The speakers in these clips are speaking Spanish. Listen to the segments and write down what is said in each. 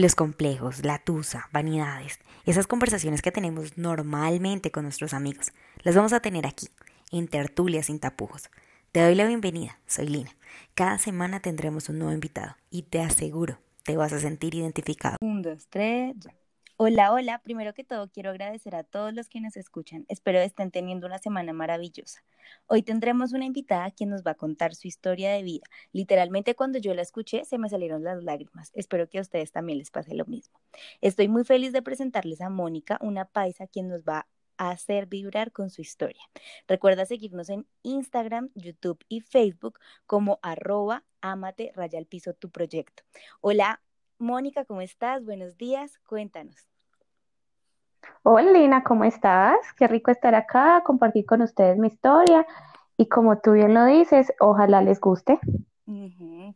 Los complejos, la tusa, vanidades, esas conversaciones que tenemos normalmente con nuestros amigos, las vamos a tener aquí, en Tertulia sin tapujos. Te doy la bienvenida, soy Lina. Cada semana tendremos un nuevo invitado y te aseguro, te vas a sentir identificado. Un, dos, tres, ya. Hola, hola. Primero que todo, quiero agradecer a todos los que nos escuchan. Espero estén teniendo una semana maravillosa. Hoy tendremos una invitada quien nos va a contar su historia de vida. Literalmente cuando yo la escuché se me salieron las lágrimas. Espero que a ustedes también les pase lo mismo. Estoy muy feliz de presentarles a Mónica, una paisa quien nos va a hacer vibrar con su historia. Recuerda seguirnos en Instagram, YouTube y Facebook como arroba amate raya al piso tu proyecto. Hola, Mónica, ¿cómo estás? Buenos días, cuéntanos. Hola Lina, ¿cómo estás? Qué rico estar acá, compartir con ustedes mi historia y como tú bien lo dices, ojalá les guste.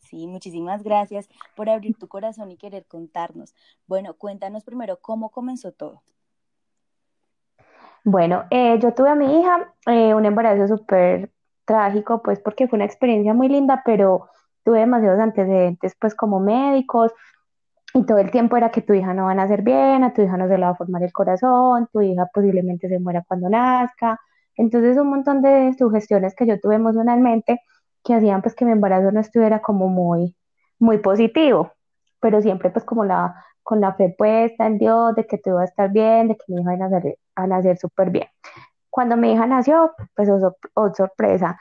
sí, muchísimas gracias por abrir tu corazón y querer contarnos. Bueno, cuéntanos primero cómo comenzó todo. Bueno, eh, yo tuve a mi hija eh, un embarazo súper trágico, pues porque fue una experiencia muy linda, pero tuve demasiados antecedentes, pues como médicos, y todo el tiempo era que tu hija no va a nacer bien, a tu hija no se le va a formar el corazón, tu hija posiblemente se muera cuando nazca. Entonces un montón de sugestiones que yo tuve emocionalmente que hacían pues que mi embarazo no estuviera como muy, muy positivo, pero siempre pues como la, con la fe puesta en Dios de que todo iba a estar bien, de que mi hija iba a nacer, nacer súper bien. Cuando mi hija nació, pues oh, oh sorpresa,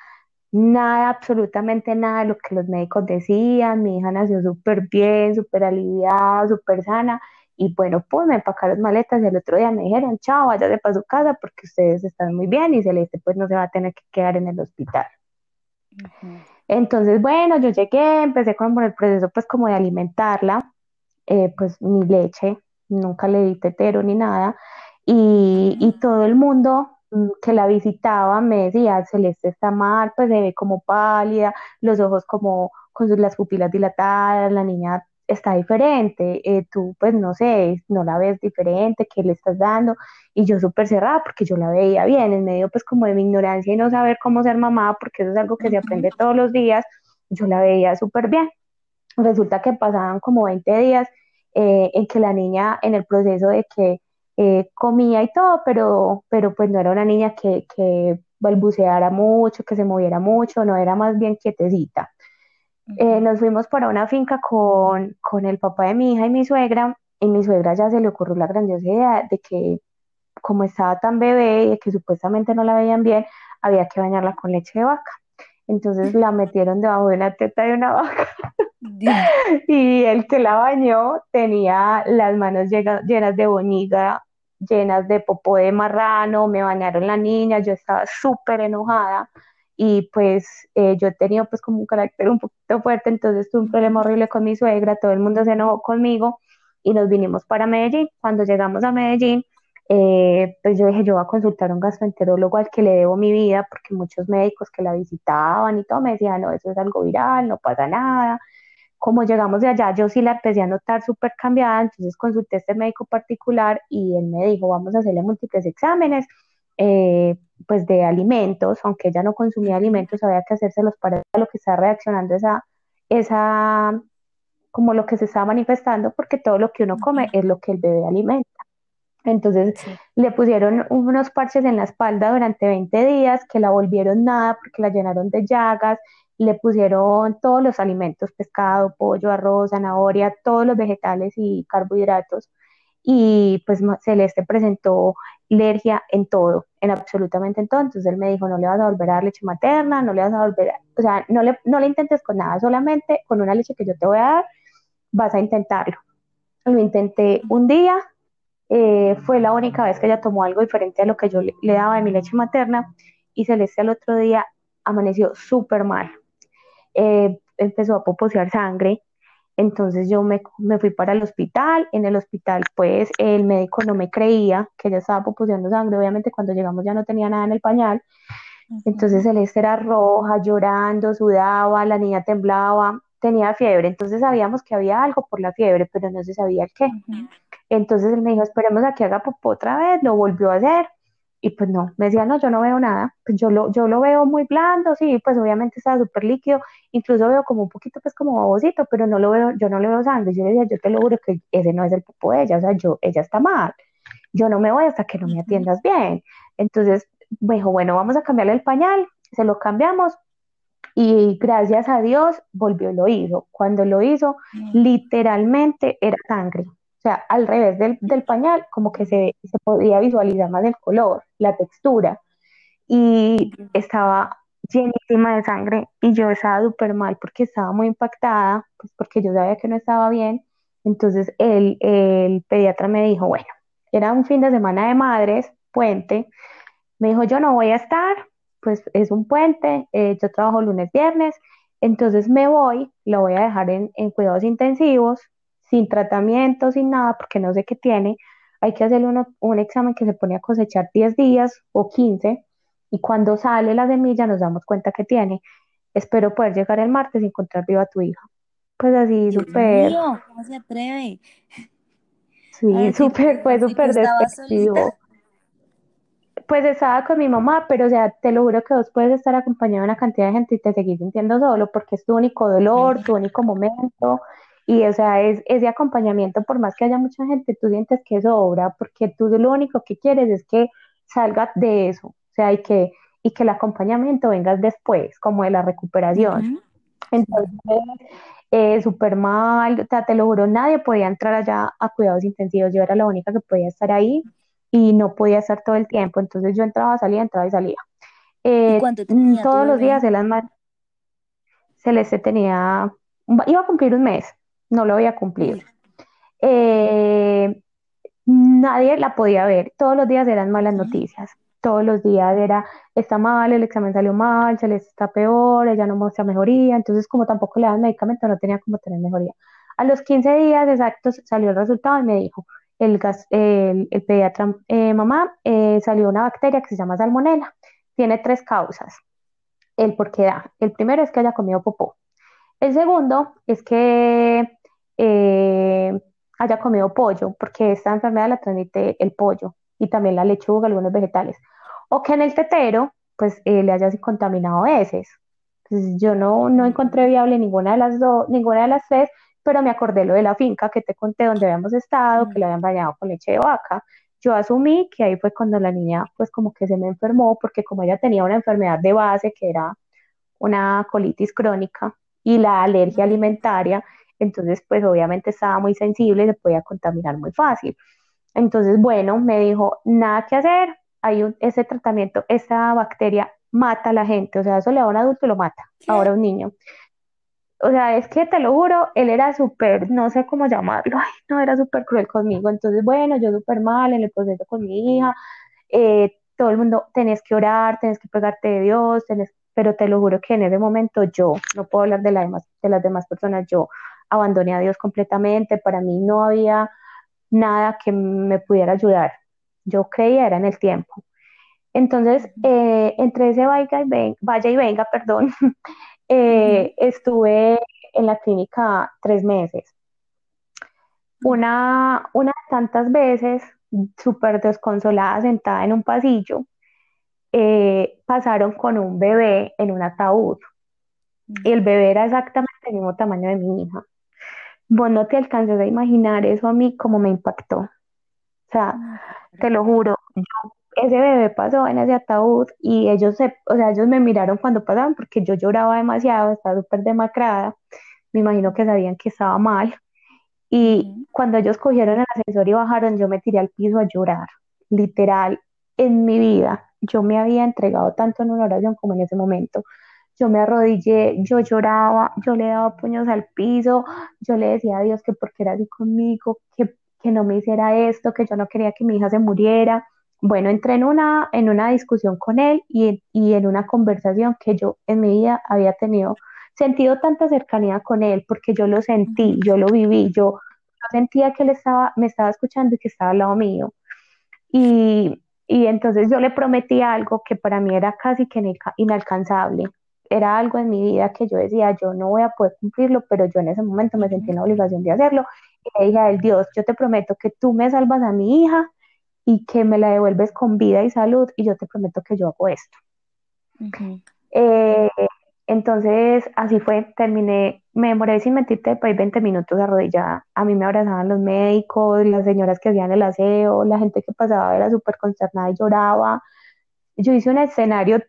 nada, absolutamente nada de lo que los médicos decían. Mi hija nació súper bien, súper aliviada, súper sana. Y bueno, pues me empacaron maletas y el otro día me dijeron, chao, váyase para su casa porque ustedes están muy bien y Celeste pues no se va a tener que quedar en el hospital. Entonces, bueno, yo llegué, empecé con el proceso pues como de alimentarla, eh, pues mi leche, nunca le di tetero ni nada. Y, y todo el mundo que la visitaba me decía, Celeste está mal, pues se ve como pálida, los ojos como con las pupilas dilatadas, la niña está diferente, eh, tú pues no sé, no la ves diferente, ¿qué le estás dando? Y yo súper cerrada porque yo la veía bien, en medio pues como de mi ignorancia y no saber cómo ser mamá, porque eso es algo que se aprende todos los días, yo la veía súper bien. Resulta que pasaban como 20 días eh, en que la niña en el proceso de que eh, comía y todo, pero, pero pues no era una niña que, que balbuceara mucho, que se moviera mucho, no era más bien quietecita. Eh, nos fuimos para una finca con, con el papá de mi hija y mi suegra, y mi suegra ya se le ocurrió la grandiosa idea de que como estaba tan bebé y que supuestamente no la veían bien, había que bañarla con leche de vaca. Entonces la metieron debajo de una teta de una vaca. y el que la bañó tenía las manos llenas de boñiga, llenas de popó de marrano, me bañaron la niña, yo estaba súper enojada y pues eh, yo tenido pues como un carácter un poquito fuerte, entonces tuve un problema horrible con mi suegra, todo el mundo se enojó conmigo y nos vinimos para Medellín. Cuando llegamos a Medellín, eh, pues yo dije, yo voy a consultar a un gastroenterólogo al que le debo mi vida, porque muchos médicos que la visitaban y todo me decían, no, eso es algo viral, no pasa nada. Como llegamos de allá, yo sí la empecé a notar súper cambiada, entonces consulté a este médico particular y él me dijo, vamos a hacerle múltiples exámenes, eh, pues de alimentos, aunque ella no consumía alimentos, había que hacérselos para lo que está reaccionando esa, esa, como lo que se está manifestando, porque todo lo que uno come es lo que el bebé alimenta. Entonces le pusieron unos parches en la espalda durante 20 días que la volvieron nada porque la llenaron de llagas, le pusieron todos los alimentos, pescado, pollo, arroz, zanahoria, todos los vegetales y carbohidratos. Y pues Celeste presentó alergia en todo, en absolutamente en todo. Entonces él me dijo, no le vas a volver a dar leche materna, no le vas a volver, a, o sea, no le, no le intentes con nada, solamente con una leche que yo te voy a dar, vas a intentarlo. Lo intenté un día, eh, fue la única vez que ella tomó algo diferente a lo que yo le, daba de mi leche materna y Celeste al otro día amaneció súper mal. Eh, empezó a poposear sangre, entonces yo me, me, fui para el hospital, en el hospital pues el médico no me creía que ella estaba poposeando sangre, obviamente cuando llegamos ya no tenía nada en el pañal, entonces Celeste era roja, llorando, sudaba, la niña temblaba, tenía fiebre, entonces sabíamos que había algo por la fiebre, pero no se sabía qué. Entonces él me dijo, esperemos a que haga popó otra vez, lo volvió a hacer y pues no, me decía, no, yo no veo nada, pues yo lo, yo lo veo muy blando, sí, pues obviamente estaba súper líquido, incluso veo como un poquito pues como babosito, pero no lo veo, yo no le veo sangre, yo le decía, yo te lo juro que ese no es el popo de ella, o sea, yo, ella está mal, yo no me voy hasta que no me atiendas bien, entonces me dijo, bueno, vamos a cambiarle el pañal, se lo cambiamos, y gracias a Dios volvió y lo hizo. Cuando lo hizo, literalmente era sangre. O sea, al revés del, del pañal, como que se, se, podía visualizar más el color, la textura. Y estaba llenísima de sangre y yo estaba súper mal porque estaba muy impactada, pues porque yo sabía que no estaba bien. Entonces el, el pediatra me dijo, bueno, era un fin de semana de madres, puente. Me dijo, yo no voy a estar, pues es un puente, eh, yo trabajo lunes, viernes, entonces me voy, lo voy a dejar en, cuidados intensivos, sin tratamiento, sin nada, porque no sé qué tiene. Hay que hacerle un examen que se pone a cosechar 10 días o 15 y cuando sale la semilla nos damos cuenta que tiene. Espero poder llegar el martes y encontrar viva a tu hija. Pues así, súper. ¿Cómo se atreve? Sí, súper, fue súper despectivo pues estaba con mi mamá, pero o sea, te lo juro que vos puedes estar acompañado de una cantidad de gente y te seguís sintiendo solo porque es tu único dolor, tu único momento. Y o sea, es ese acompañamiento, por más que haya mucha gente, tú sientes que es obra, porque tú lo único que quieres es que salgas de eso, o sea, y que, y que el acompañamiento vengas después, como de la recuperación. Entonces, eh, súper mal, o sea, te lo juro, nadie podía entrar allá a cuidados intensivos, yo era la única que podía estar ahí y no podía estar todo el tiempo. Entonces yo entraba, salía, entraba y salía. Eh, todos los días las Celeste tenía, iba a cumplir un mes, no lo voy a cumplir. Eh, nadie la podía ver, todos los días eran malas noticias, todos los días era, está mal, el examen salió mal, se les está peor, ella no muestra mejoría, entonces como tampoco le dan medicamento, no tenía como tener mejoría. A los 15 días exactos salió el resultado y me dijo, el, el, pediatra eh, mamá eh, salió una bacteria que se llama salmonella. Tiene tres causas. El por qué da. El primero es que haya comido popó. El segundo es que eh, haya comido pollo, porque esta enfermedad la transmite el pollo y también la lechuga, algunos vegetales. O que en el tetero, pues le haya contaminado heces. Entonces, yo no, no encontré viable ninguna de las dos, ninguna de las tres, pero me acordé lo de la finca que te conté donde habíamos estado, que le habían bañado con leche de vaca. Yo asumí que ahí fue cuando la niña pues como que se me enfermó porque como ella tenía una enfermedad de base que era una colitis crónica y la alergia alimentaria, entonces pues obviamente estaba muy sensible y se podía contaminar muy fácil. Entonces, bueno, me dijo, nada que hacer, hay un, ese tratamiento, esa bacteria mata a la gente, o sea, eso le da a un adulto y lo mata, ahora a un niño o sea, es que te lo juro, él era súper, no sé cómo llamarlo, ay, no, era súper cruel conmigo. Entonces, bueno, yo súper mal en el proceso con mi hija, eh, todo el mundo, tenés que orar, tenés que pegarte de Dios, tenés, pero te lo juro que en ese momento yo, no puedo hablar de, la demás, de las demás personas, yo abandoné a Dios completamente, para mí no había nada que me pudiera ayudar. Yo creía era en el tiempo. Entonces, eh, entre ese vaya y venga, vaya y venga, perdón, Eh, estuve en la clínica tres meses. Una, una de tantas veces, súper desconsolada, sentada en un pasillo, eh, pasaron con un bebé en un ataúd. Y el bebé era exactamente el mismo tamaño de mi hija. Vos no te alcanzas a imaginar eso a mí como me impactó. O sea, te lo juro, yo ese bebé pasó en ese ataúd y ellos se, o sea, ellos me miraron cuando pasaban porque yo lloraba demasiado, estaba súper demacrada, me imagino que sabían que estaba mal. Y cuando ellos cogieron el ascensor y bajaron, yo me tiré al piso a llorar, literal, en mi vida. Yo me había entregado tanto en una oración como en ese momento. Yo me arrodillé, yo lloraba, yo le daba puños al piso, yo le decía a Dios que porque era así conmigo, que, que no me hiciera esto, que yo no quería que mi hija se muriera bueno, entré en una, en una discusión con él y, en una conversación que yo en mi vida había tenido, sentido tanta cercanía con él porque yo lo sentí, yo lo viví, yo, sentía que él estaba, me estaba escuchando y que estaba al lado mío. Y, entonces yo le prometí algo que para mí era casi que inalcanzable. Era algo en mi vida que yo decía, yo no voy a poder cumplirlo, pero yo en ese momento me sentí en la obligación de hacerlo. Y le dije a él, Dios, yo te prometo que tú me salvas a mi hija y que me la devuelves con vida y salud y yo te prometo que yo hago esto. Eh, entonces, así fue, terminé, me demoré sin mentirte por 20 minutos arrodillada. A mí me abrazaban los médicos, las señoras que hacían el aseo, la gente que pasaba era súper consternada y lloraba. Yo hice un escenario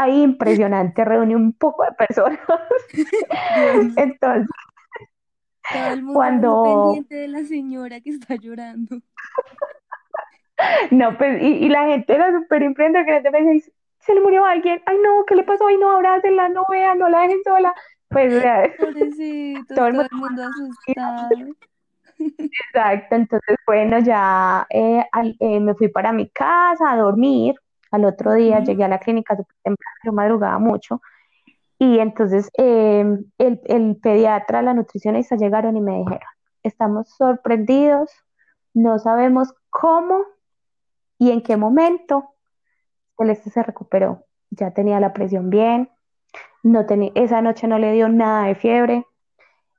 ahí impresionante, reuní un poco de personas. Entonces, todo el mundo cuando... pendiente de la señora que está llorando. No, pues, y, la gente era súper imprendida, que me decía, se le murió alguien, ay no, ¿qué le pasó? Ay no, abrácenla, no vean, no la dejen sola. Pues, o sea, todo, el mundo, asustado. Exacto, entonces, bueno, ya eh, eh, me fui para mi casa a dormir. Al otro día llegué a la clínica súper temprano, yo madrugaba mucho. Y entonces em, el, el pediatra, la nutricionista llegaron y me dijeron, estamos sorprendidos, no sabemos cómo y en qué momento Celeste se recuperó. Ya tenía la presión bien, no tenía, esa noche no le dio nada de fiebre.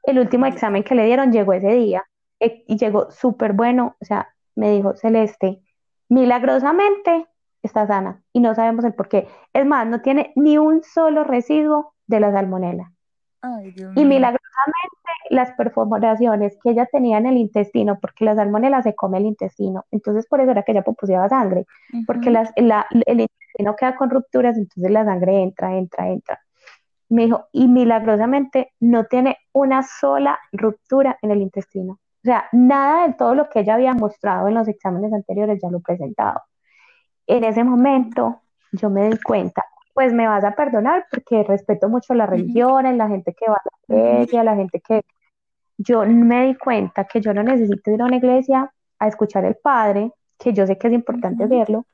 El último examen que le dieron llegó ese día eh, y llegó súper bueno. O sea, me dijo Celeste, milagrosamente está sana y no sabemos el por qué. Es más, no tiene ni un solo residuo de la salmonela. y milagrosamente las perforaciones que ella tenía en el intestino, porque la salmonela se come el intestino, entonces por eso era que ella popuseaba sangre, porque las, el intestino queda con rupturas, entonces la sangre entra, entra, entra. Me dijo, y milagrosamente no tiene una sola ruptura en el intestino. O sea, nada de todo lo que ella había mostrado en los exámenes anteriores ya lo presentado. En ese momento yo me di cuenta, pues me vas a perdonar porque respeto mucho las religiones, la gente que va a la iglesia, la gente que... Yo me di cuenta que yo no necesito ir a una iglesia a escuchar al Padre, que yo sé que es importante verlo,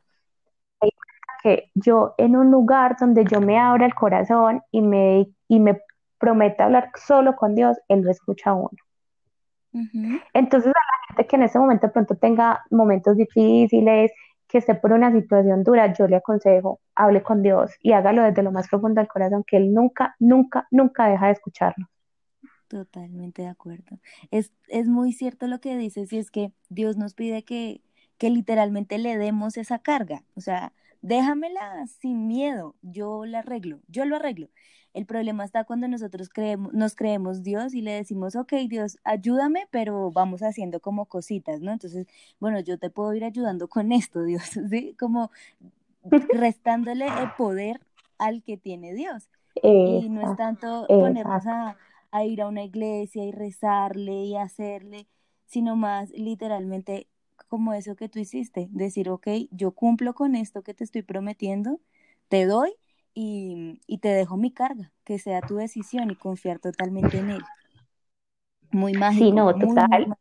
que yo en un lugar donde yo me abra el corazón y me, y me prometa hablar solo con Dios, Él lo escucha a uno. Entonces a la gente que en ese momento pronto tenga momentos difíciles, que esté por una situación dura, yo le aconsejo, hable con Dios y hágalo desde lo más profundo del corazón, que Él nunca, nunca, nunca deja de escucharnos. Totalmente de acuerdo. Es, es muy cierto lo que dices y es que Dios nos pide que, que literalmente le demos esa carga. O sea, déjamela sin miedo, yo la arreglo, yo lo arreglo. El problema está cuando nosotros creemos, nos creemos Dios y le decimos, ok, Dios, ayúdame, pero vamos haciendo como cositas, ¿no? Entonces, bueno, yo te puedo ir ayudando con esto, Dios, ¿sí? Como restándole el poder al que tiene Dios. y no es tanto ponernos a, a ir a una iglesia y rezarle y hacerle, sino más literalmente como eso que tú hiciste, decir, ok, yo cumplo con esto que te estoy prometiendo, te doy y, te dejo mi carga, que sea tu decisión y confiar totalmente en él. Muy mágico. Sí, no, total.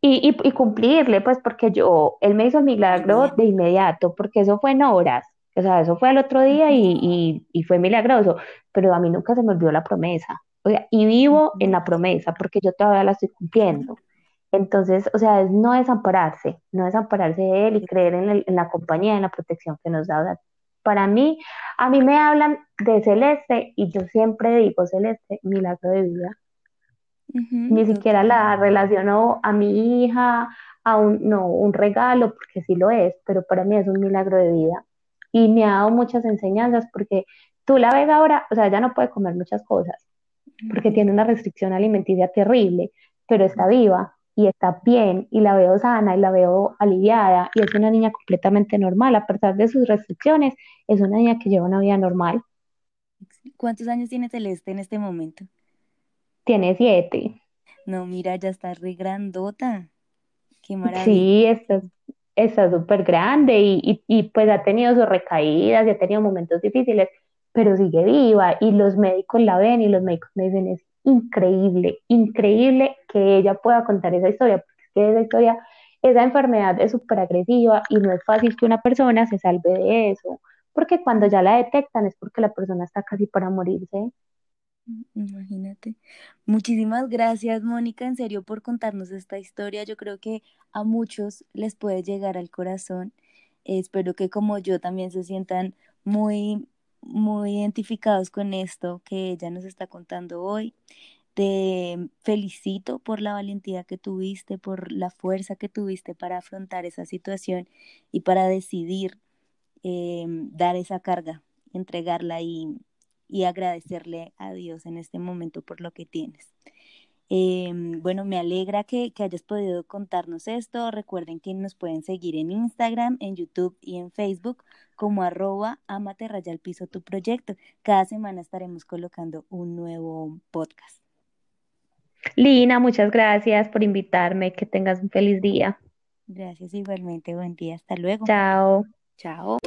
y, y, cumplirle, pues porque yo, él me hizo el milagro de inmediato, porque eso fue en horas, o sea, eso fue al otro día y, y, fue milagroso, pero a mí nunca se me olvidó la promesa, o sea, y vivo en la promesa, porque yo todavía la estoy cumpliendo. Entonces, o sea, es no desampararse, no desampararse de él y creer en, en la compañía, en la protección que nos da. O sea, para mí, a mí me hablan de Celeste y yo siempre digo Celeste, milagro de vida. Ni siquiera la relaciono a mi hija, a un, no, un regalo, porque sí lo es, pero para mí es un milagro de vida. Y me ha dado muchas enseñanzas porque tú la ves ahora, o sea, ella no puede comer muchas cosas, porque tiene una restricción alimenticia terrible, pero está viva y está bien y la veo sana y la veo aliviada y es una niña completamente normal, a pesar de sus restricciones, es una niña que lleva una vida normal. ¿Cuántos años tiene Celeste en este momento? Tiene siete. No, mira, ya está re grandota. Qué maravilla. Sí, está, está súper grande y, y, y pues ha tenido sus recaídas y ha tenido momentos difíciles, pero sigue viva y los médicos la ven y los médicos me dicen, es increíble, increíble que ella pueda contar esa historia, porque esa historia, esa enfermedad es súper agresiva y no es fácil que una persona se salve de eso, porque cuando ya la detectan es porque la persona está casi para morirse. Imagínate. Muchísimas gracias, Mónica, en serio, por contarnos esta historia. Yo creo que a muchos les puede llegar al corazón. espero que como yo también se sientan muy muy identificados con esto que ella nos está contando hoy. Te felicito por la valentía que tuviste, por la fuerza que tuviste para afrontar esa situación y para decidir eh, dar esa carga, entregarla y, y agradecerle a Dios en este momento por lo que tienes. Em, bueno, me alegra que, que, hayas podido contarnos esto. Recuerden que nos pueden seguir en Instagram, en YouTube y en Facebook como arroba amate raya al piso tu proyecto. Cada semana estaremos colocando un nuevo podcast. Lina, muchas gracias por invitarme. Que tengas un feliz día. Gracias igualmente. Buen día. Hasta luego. Chao. Chao.